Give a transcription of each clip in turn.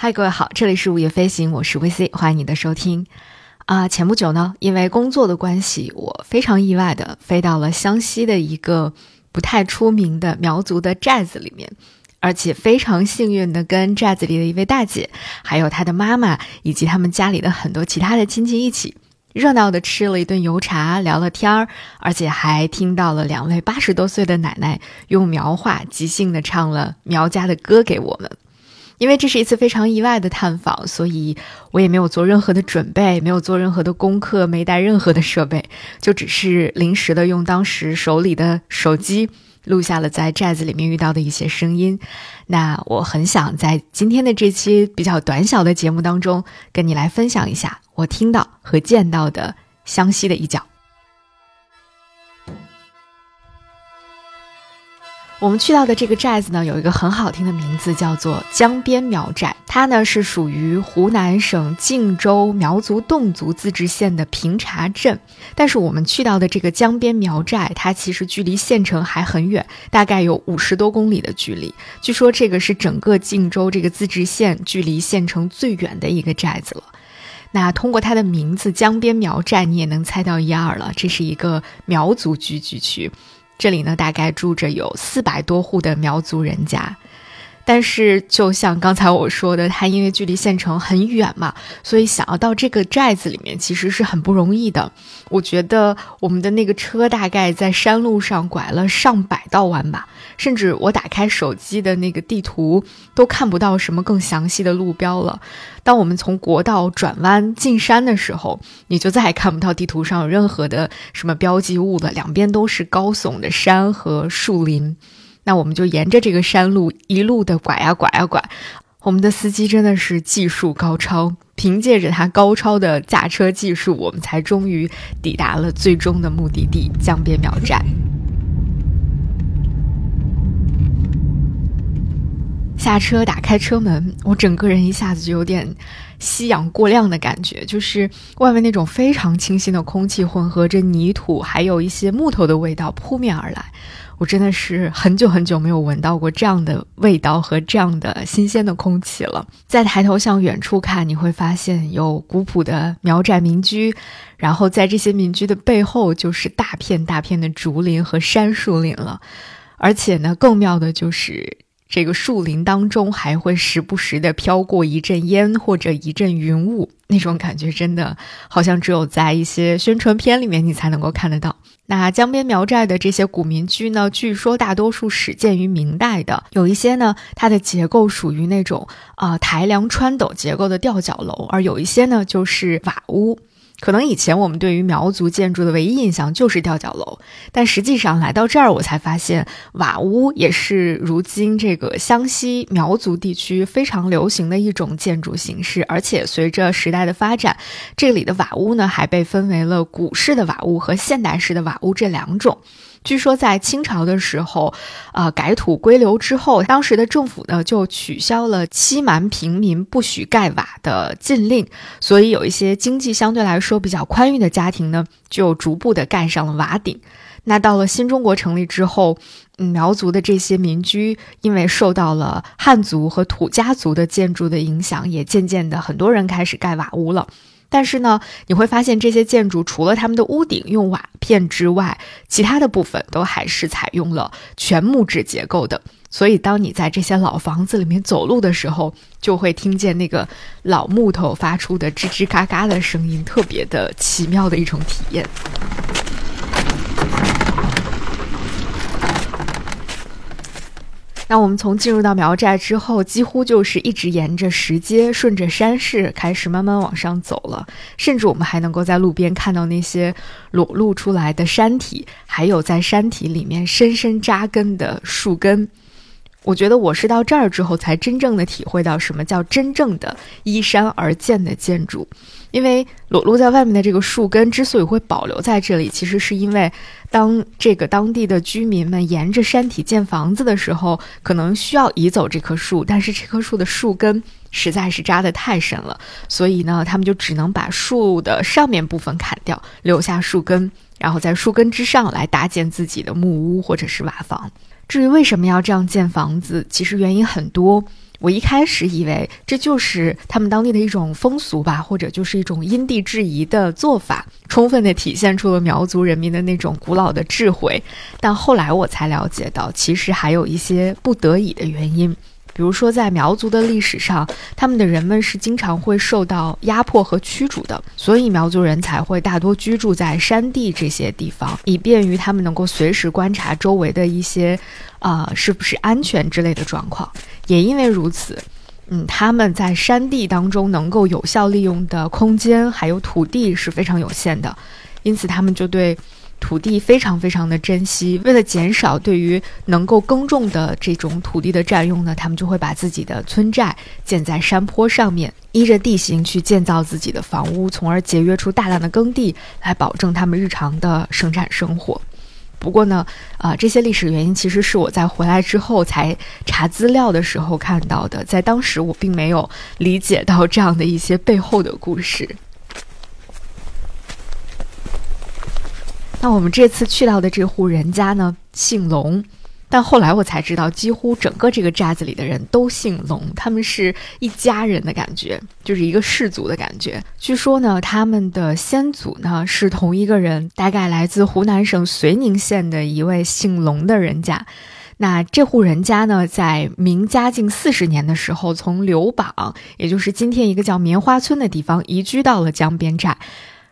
嗨，各位好，这里是午夜飞行，我是 VC，欢迎你的收听。啊，前不久呢，因为工作的关系，我非常意外的飞到了湘西的一个不太出名的苗族的寨子里面，而且非常幸运的跟寨子里的一位大姐，还有她的妈妈以及他们家里的很多其他的亲戚一起，热闹的吃了一顿油茶，聊了天儿，而且还听到了两位八十多岁的奶奶用苗话即兴的唱了苗家的歌给我们。因为这是一次非常意外的探访，所以我也没有做任何的准备，没有做任何的功课，没带任何的设备，就只是临时的用当时手里的手机录下了在寨子里面遇到的一些声音。那我很想在今天的这期比较短小的节目当中，跟你来分享一下我听到和见到的湘西的一角。我们去到的这个寨子呢，有一个很好听的名字，叫做江边苗寨。它呢是属于湖南省靖州苗族侗族自治县的平茶镇。但是我们去到的这个江边苗寨，它其实距离县城还很远，大概有五十多公里的距离。据说这个是整个靖州这个自治县距离县城最远的一个寨子了。那通过它的名字江边苗寨，你也能猜到一二了，这是一个苗族聚居区。这里呢，大概住着有四百多户的苗族人家。但是，就像刚才我说的，它因为距离县城很远嘛，所以想要到这个寨子里面其实是很不容易的。我觉得我们的那个车大概在山路上拐了上百道弯吧，甚至我打开手机的那个地图都看不到什么更详细的路标了。当我们从国道转弯进山的时候，你就再也看不到地图上有任何的什么标记物了，两边都是高耸的山和树林。那我们就沿着这个山路一路的拐呀拐呀拐，我们的司机真的是技术高超，凭借着他高超的驾车技术，我们才终于抵达了最终的目的地江边苗寨。下车，打开车门，我整个人一下子就有点吸氧过量的感觉，就是外面那种非常清新的空气混合着泥土，还有一些木头的味道扑面而来。我真的是很久很久没有闻到过这样的味道和这样的新鲜的空气了。再抬头向远处看，你会发现有古朴的苗寨民居，然后在这些民居的背后就是大片大片的竹林和杉树林了。而且呢，更妙的就是这个树林当中还会时不时的飘过一阵烟或者一阵云雾，那种感觉真的好像只有在一些宣传片里面你才能够看得到。那江边苗寨的这些古民居呢，据说大多数始建于明代的，有一些呢，它的结构属于那种啊抬梁穿斗结构的吊脚楼，而有一些呢就是瓦屋。可能以前我们对于苗族建筑的唯一印象就是吊脚楼，但实际上来到这儿，我才发现瓦屋也是如今这个湘西苗族地区非常流行的一种建筑形式。而且随着时代的发展，这里的瓦屋呢还被分为了古式的瓦屋和现代式的瓦屋这两种。据说在清朝的时候，呃，改土归流之后，当时的政府呢就取消了欺瞒平民不许盖瓦的禁令，所以有一些经济相对来说比较宽裕的家庭呢，就逐步的盖上了瓦顶。那到了新中国成立之后，苗族的这些民居因为受到了汉族和土家族的建筑的影响，也渐渐的很多人开始盖瓦屋了。但是呢，你会发现这些建筑除了他们的屋顶用瓦片之外，其他的部分都还是采用了全木质结构的。所以，当你在这些老房子里面走路的时候，就会听见那个老木头发出的吱吱嘎嘎的声音，特别的奇妙的一种体验。那我们从进入到苗寨之后，几乎就是一直沿着石阶，顺着山势开始慢慢往上走了。甚至我们还能够在路边看到那些裸露出来的山体，还有在山体里面深深扎根的树根。我觉得我是到这儿之后，才真正的体会到什么叫真正的依山而建的建筑。因为裸露在外面的这个树根之所以会保留在这里，其实是因为当这个当地的居民们沿着山体建房子的时候，可能需要移走这棵树，但是这棵树的树根实在是扎得太深了，所以呢，他们就只能把树的上面部分砍掉，留下树根，然后在树根之上来搭建自己的木屋或者是瓦房。至于为什么要这样建房子，其实原因很多。我一开始以为这就是他们当地的一种风俗吧，或者就是一种因地制宜的做法，充分的体现出了苗族人民的那种古老的智慧。但后来我才了解到，其实还有一些不得已的原因。比如说，在苗族的历史上，他们的人们是经常会受到压迫和驱逐的，所以苗族人才会大多居住在山地这些地方，以便于他们能够随时观察周围的一些，啊，是不是安全之类的状况。也因为如此，嗯，他们在山地当中能够有效利用的空间还有土地是非常有限的，因此他们就对。土地非常非常的珍惜，为了减少对于能够耕种的这种土地的占用呢，他们就会把自己的村寨建在山坡上面，依着地形去建造自己的房屋，从而节约出大量的耕地，来保证他们日常的生产生活。不过呢，啊，这些历史原因其实是我在回来之后才查资料的时候看到的，在当时我并没有理解到这样的一些背后的故事。那我们这次去到的这户人家呢，姓龙，但后来我才知道，几乎整个这个寨子里的人都姓龙，他们是一家人的感觉，就是一个氏族的感觉。据说呢，他们的先祖呢是同一个人，大概来自湖南省绥宁县的一位姓龙的人家。那这户人家呢，在明嘉靖四十年的时候，从刘榜，也就是今天一个叫棉花村的地方，移居到了江边寨。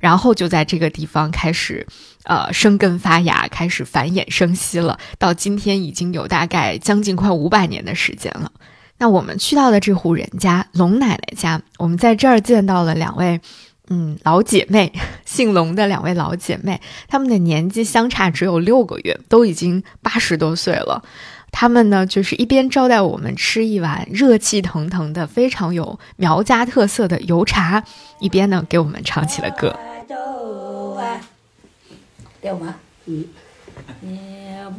然后就在这个地方开始，呃，生根发芽，开始繁衍生息了。到今天已经有大概将近快五百年的时间了。那我们去到的这户人家龙奶奶家，我们在这儿见到了两位，嗯，老姐妹，姓龙的两位老姐妹，她们的年纪相差只有六个月，都已经八十多岁了。他们呢，就是一边招待我们吃一碗热气腾腾的、非常有苗家特色的油茶，一边呢给我们唱起了歌。对吗？嗯。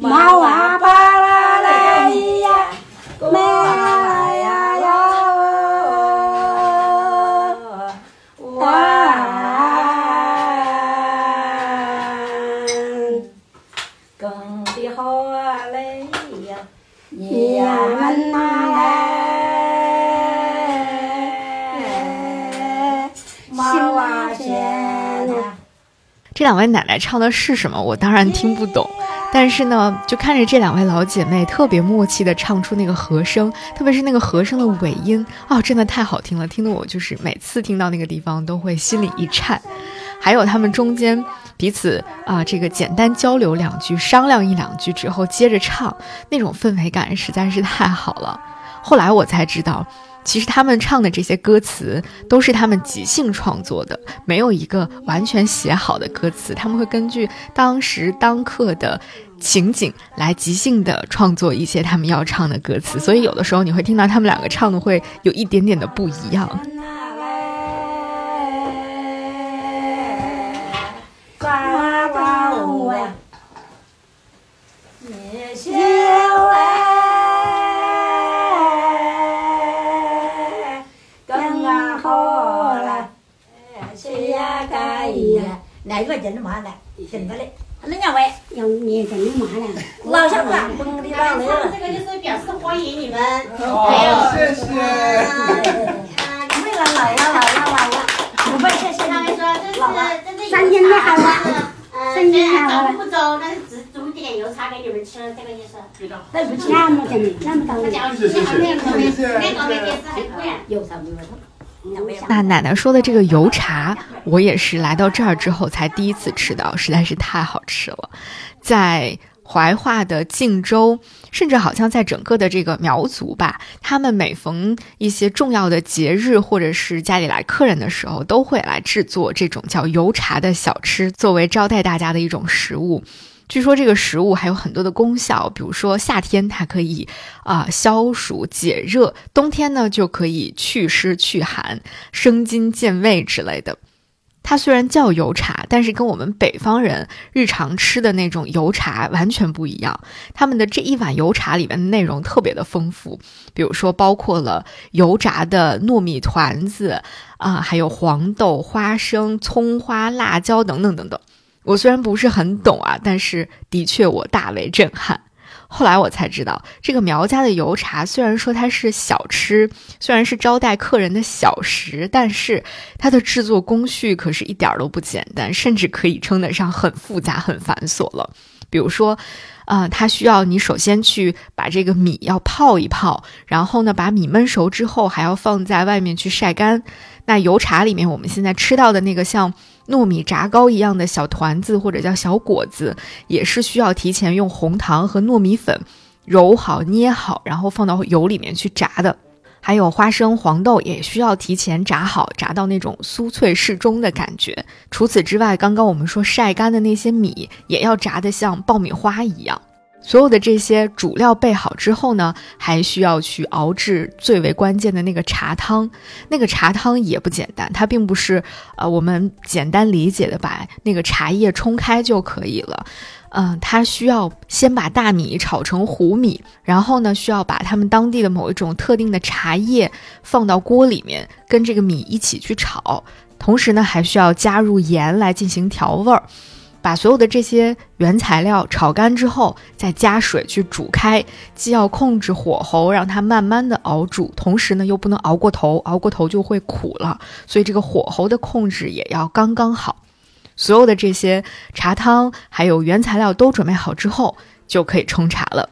马哇巴啦啦呀，马两位奶奶唱的是什么？我当然听不懂，但是呢，就看着这两位老姐妹特别默契的唱出那个和声，特别是那个和声的尾音啊，真的太好听了，听得我就是每次听到那个地方都会心里一颤。还有他们中间彼此啊，这个简单交流两句，商量一两句之后接着唱，那种氛围感实在是太好了。后来我才知道。其实他们唱的这些歌词都是他们即兴创作的，没有一个完全写好的歌词。他们会根据当时当刻的情景来即兴的创作一些他们要唱的歌词，所以有的时候你会听到他们两个唱的会有一点点的不一样。哪一个真的麻来？现在嘞，那两位要你真的麻了，老乡们，蹦的老来了。这个就是表示欢迎你们。好，谢谢。啊，你们来来呀来呀来呀！不会谢谢他们说这是这是三天没好了。三天没好了。不走，那只煮点油茶给你们吃，这个意思。对不起，那么真的，那么高兴。谢谢谢谢。那个没电视还可以，有啥没有？那奶奶说的这个油茶，我也是来到这儿之后才第一次吃到，实在是太好吃了。在怀化的靖州，甚至好像在整个的这个苗族吧，他们每逢一些重要的节日，或者是家里来客人的时候，都会来制作这种叫油茶的小吃，作为招待大家的一种食物。据说这个食物还有很多的功效，比如说夏天它可以啊消暑解热，冬天呢就可以祛湿祛寒、生津健胃之类的。它虽然叫油茶，但是跟我们北方人日常吃的那种油茶完全不一样。他们的这一碗油茶里面的内容特别的丰富，比如说包括了油炸的糯米团子啊，还有黄豆、花生、葱花、辣椒等等等等。我虽然不是很懂啊，但是的确我大为震撼。后来我才知道，这个苗家的油茶虽然说它是小吃，虽然是招待客人的小食，但是它的制作工序可是一点儿都不简单，甚至可以称得上很复杂、很繁琐了。比如说，呃，它需要你首先去把这个米要泡一泡，然后呢，把米焖熟之后还要放在外面去晒干。那油茶里面我们现在吃到的那个像。糯米炸糕一样的小团子或者叫小果子，也是需要提前用红糖和糯米粉揉好、捏好，然后放到油里面去炸的。还有花生、黄豆也需要提前炸好，炸到那种酥脆适中的感觉。除此之外，刚刚我们说晒干的那些米也要炸得像爆米花一样。所有的这些主料备好之后呢，还需要去熬制最为关键的那个茶汤。那个茶汤也不简单，它并不是呃我们简单理解的把那个茶叶冲开就可以了。嗯，它需要先把大米炒成糊米，然后呢需要把他们当地的某一种特定的茶叶放到锅里面，跟这个米一起去炒，同时呢还需要加入盐来进行调味儿。把所有的这些原材料炒干之后，再加水去煮开，既要控制火候，让它慢慢的熬煮，同时呢又不能熬过头，熬过头就会苦了，所以这个火候的控制也要刚刚好。所有的这些茶汤还有原材料都准备好之后，就可以冲茶了。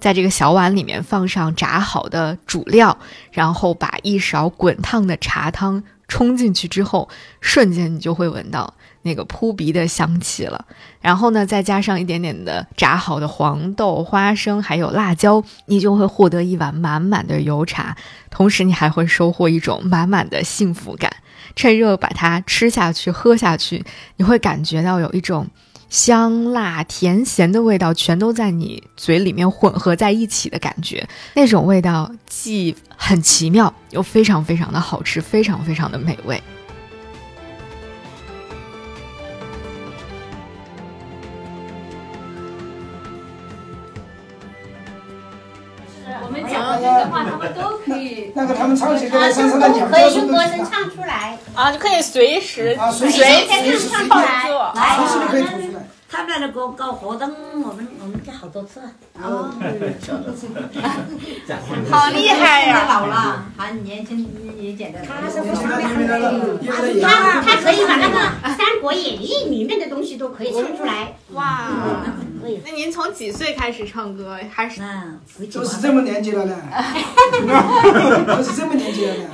在这个小碗里面放上炸好的主料，然后把一勺滚烫的茶汤冲进去之后，瞬间你就会闻到。那个扑鼻的香气了，然后呢，再加上一点点的炸好的黄豆、花生，还有辣椒，你就会获得一碗满满的油茶，同时你还会收获一种满满的幸福感。趁热把它吃下去、喝下去，你会感觉到有一种香辣甜咸的味道，全都在你嘴里面混合在一起的感觉。那种味道既很奇妙，又非常非常的好吃，非常非常的美味。那个他们唱起歌来，唱唱的鸟可以用歌声唱出来啊，就可以随时啊，随时随时唱出来，随时都可以吐出来。他们那个搞搞活动，我们我们去好多次。哦，好厉害呀！老了还年轻也简单。他是不是他他他可以把那个 《三国演义》里面的东西都可以唱出来。哇！那您从几岁开始唱歌？还是？都是这么年纪了呢。都是这么年纪了呢。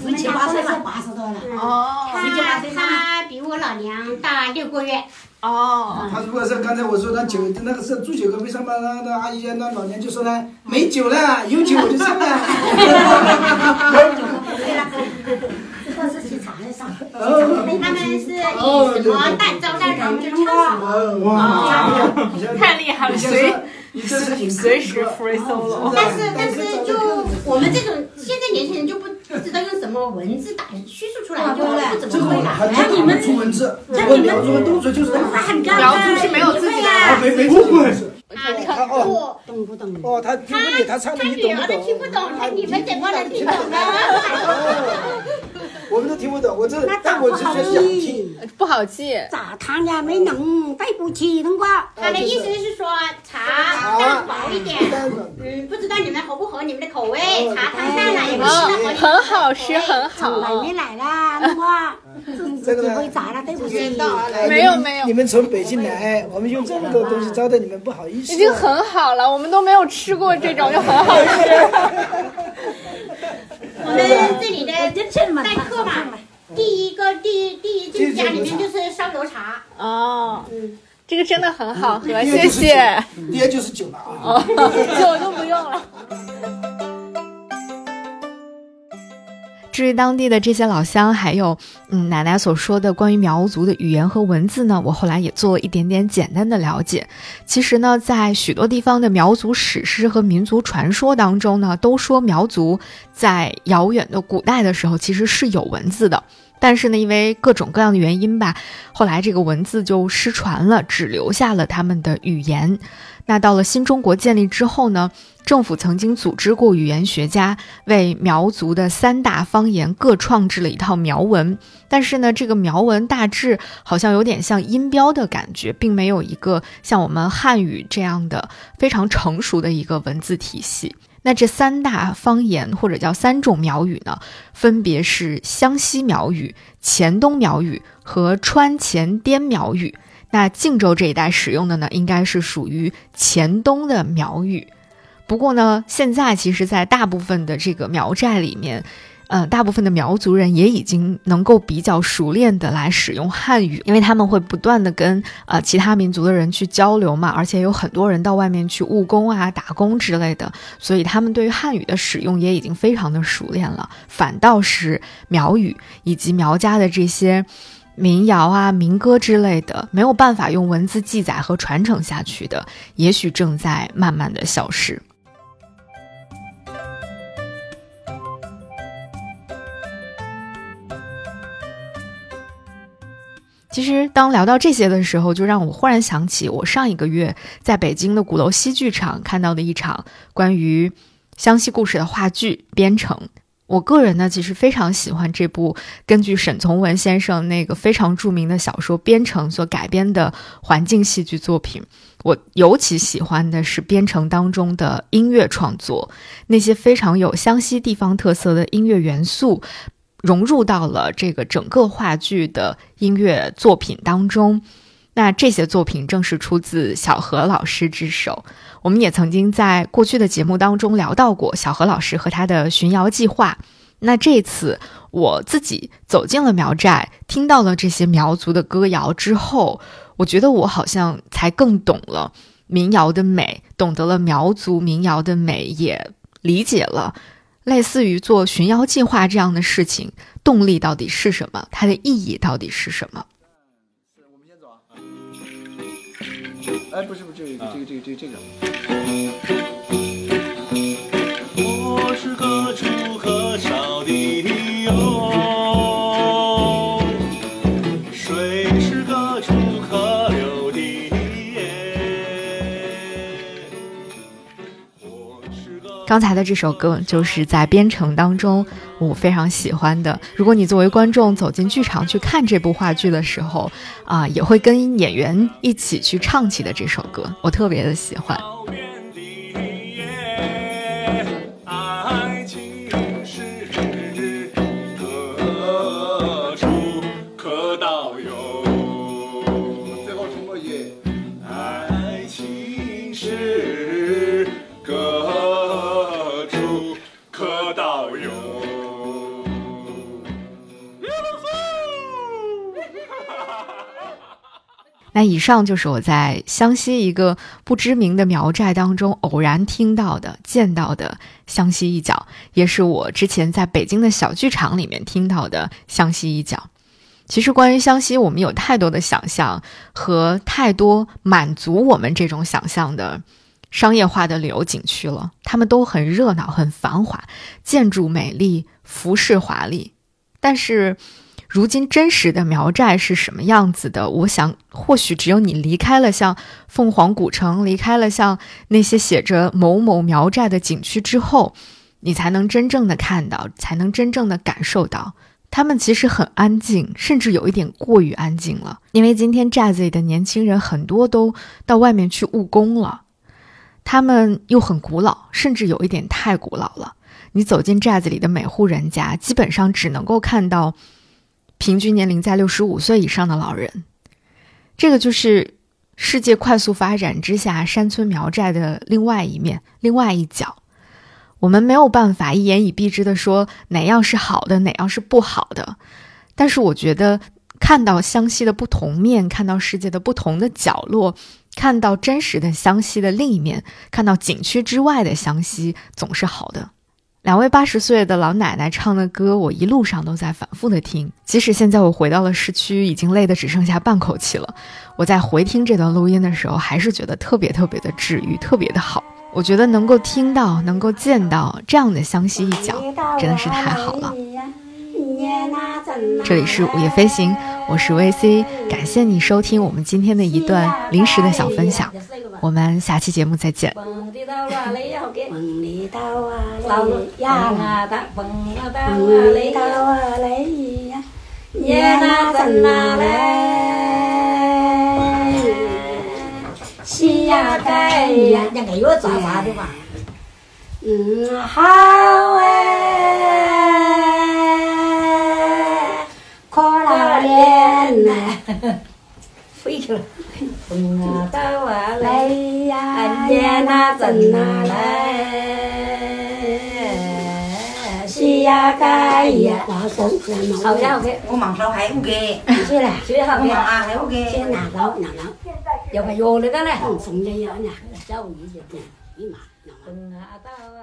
十七八岁了，八十多了。哦。他他比我老娘大六个月。哦。他如果是刚才我说他酒那个是住酒阁，为什么那那阿姨那老娘就说呢？没酒了，有酒我就唱了。他们是以什么带招待人就唱什么。哇！太厉害了，随随时 free solo。但是但是就我们这种现在年轻人就不。不知道用什么文字打叙述出来，就不怎么会了。像你们出文字，像你们动作就是苗族是没有自己的，没没不会。他哦，懂不懂？哦，他听不懂，他唱的你懂不懂？听不懂，他你们怎么能听懂呢？我们都听不懂，我这但我只是想听，不好记。咋汤呀没弄，对不起，冬瓜。他的意思是说茶淡薄一点，嗯，不知道你们合不合你们的口味。茶汤淡了也不是很好吃，很好。来没来啦，冬瓜？这个会砸了，对不起。没有没有。你们从北京来，我们用这么多东西招待你们，不好意思。已经很好了，我们都没有吃过这种，就很好吃。我们这里的待客嘛，第一个第第一进家里面就是烧油茶。哦，嗯，这个真的很好喝，谢谢。第二就是酒了啊，酒就不用了。至于当地的这些老乡，还有嗯奶奶所说的关于苗族的语言和文字呢，我后来也做了一点点简单的了解。其实呢，在许多地方的苗族史诗和民族传说当中呢，都说苗族在遥远的古代的时候其实是有文字的。但是呢，因为各种各样的原因吧，后来这个文字就失传了，只留下了他们的语言。那到了新中国建立之后呢，政府曾经组织过语言学家为苗族的三大方言各创制了一套苗文，但是呢，这个苗文大致好像有点像音标的感觉，并没有一个像我们汉语这样的非常成熟的一个文字体系。那这三大方言或者叫三种苗语呢，分别是湘西苗语、黔东苗语和川黔滇苗语。那靖州这一带使用的呢，应该是属于黔东的苗语。不过呢，现在其实，在大部分的这个苗寨里面，呃，大部分的苗族人也已经能够比较熟练的来使用汉语，因为他们会不断的跟呃其他民族的人去交流嘛，而且有很多人到外面去务工啊、打工之类的，所以他们对于汉语的使用也已经非常的熟练了。反倒是苗语以及苗家的这些。民谣啊、民歌之类的，没有办法用文字记载和传承下去的，也许正在慢慢的消失。其实，当聊到这些的时候，就让我忽然想起我上一个月在北京的鼓楼西剧场看到的一场关于湘西故事的话剧《边城》。我个人呢，其实非常喜欢这部根据沈从文先生那个非常著名的小说《边城》所改编的环境戏剧作品。我尤其喜欢的是《边城》当中的音乐创作，那些非常有湘西地方特色的音乐元素，融入到了这个整个话剧的音乐作品当中。那这些作品正是出自小何老师之手。我们也曾经在过去的节目当中聊到过小何老师和他的巡谣计划。那这次我自己走进了苗寨，听到了这些苗族的歌谣之后，我觉得我好像才更懂了民谣的美，懂得了苗族民谣的美，也理解了类似于做寻妖计划这样的事情，动力到底是什么，它的意义到底是什么。哎，不是不是，这个这个这个这个这个。我是个出河少的刚才的这首歌就是在编程当中我非常喜欢的。如果你作为观众走进剧场去看这部话剧的时候，啊，也会跟演员一起去唱起的这首歌，我特别的喜欢。那以上就是我在湘西一个不知名的苗寨当中偶然听到的、见到的湘西一角，也是我之前在北京的小剧场里面听到的湘西一角。其实关于湘西，我们有太多的想象和太多满足我们这种想象的商业化的旅游景区了，他们都很热闹、很繁华，建筑美丽，服饰华丽，但是。如今真实的苗寨是什么样子的？我想，或许只有你离开了像凤凰古城，离开了像那些写着某某苗寨的景区之后，你才能真正的看到，才能真正的感受到，他们其实很安静，甚至有一点过于安静了。因为今天寨子里的年轻人很多都到外面去务工了，他们又很古老，甚至有一点太古老了。你走进寨子里的每户人家，基本上只能够看到。平均年龄在六十五岁以上的老人，这个就是世界快速发展之下山村苗寨的另外一面、另外一角。我们没有办法一言以蔽之的说哪样是好的，哪样是不好的。但是我觉得看到湘西的不同面，看到世界的不同的角落，看到真实的湘西的另一面，看到景区之外的湘西，总是好的。两位八十岁的老奶奶唱的歌，我一路上都在反复的听。即使现在我回到了市区，已经累得只剩下半口气了，我在回听这段录音的时候，还是觉得特别特别的治愈，特别的好。我觉得能够听到，能够见到这样的湘西一角，真的是太好了。这里是午夜飞行，我是 VC，感谢你收听我们今天的一段临时的小分享，我们下期节目再见。西呀盖呀，两个月咋发的嘛？嗯，好哎，飞去了。风啊到啊。来呀，年啊真啊来，西呀盖呀，好呀，OK，我忙烧还 OK，去了，去好我忙啊还 OK。先拿到拿到，要快药了的嘞，送人呀，那小姨子，你妈，风啊到啊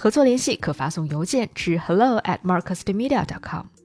合作联系可发送邮件至 hello at marcusmedia.com。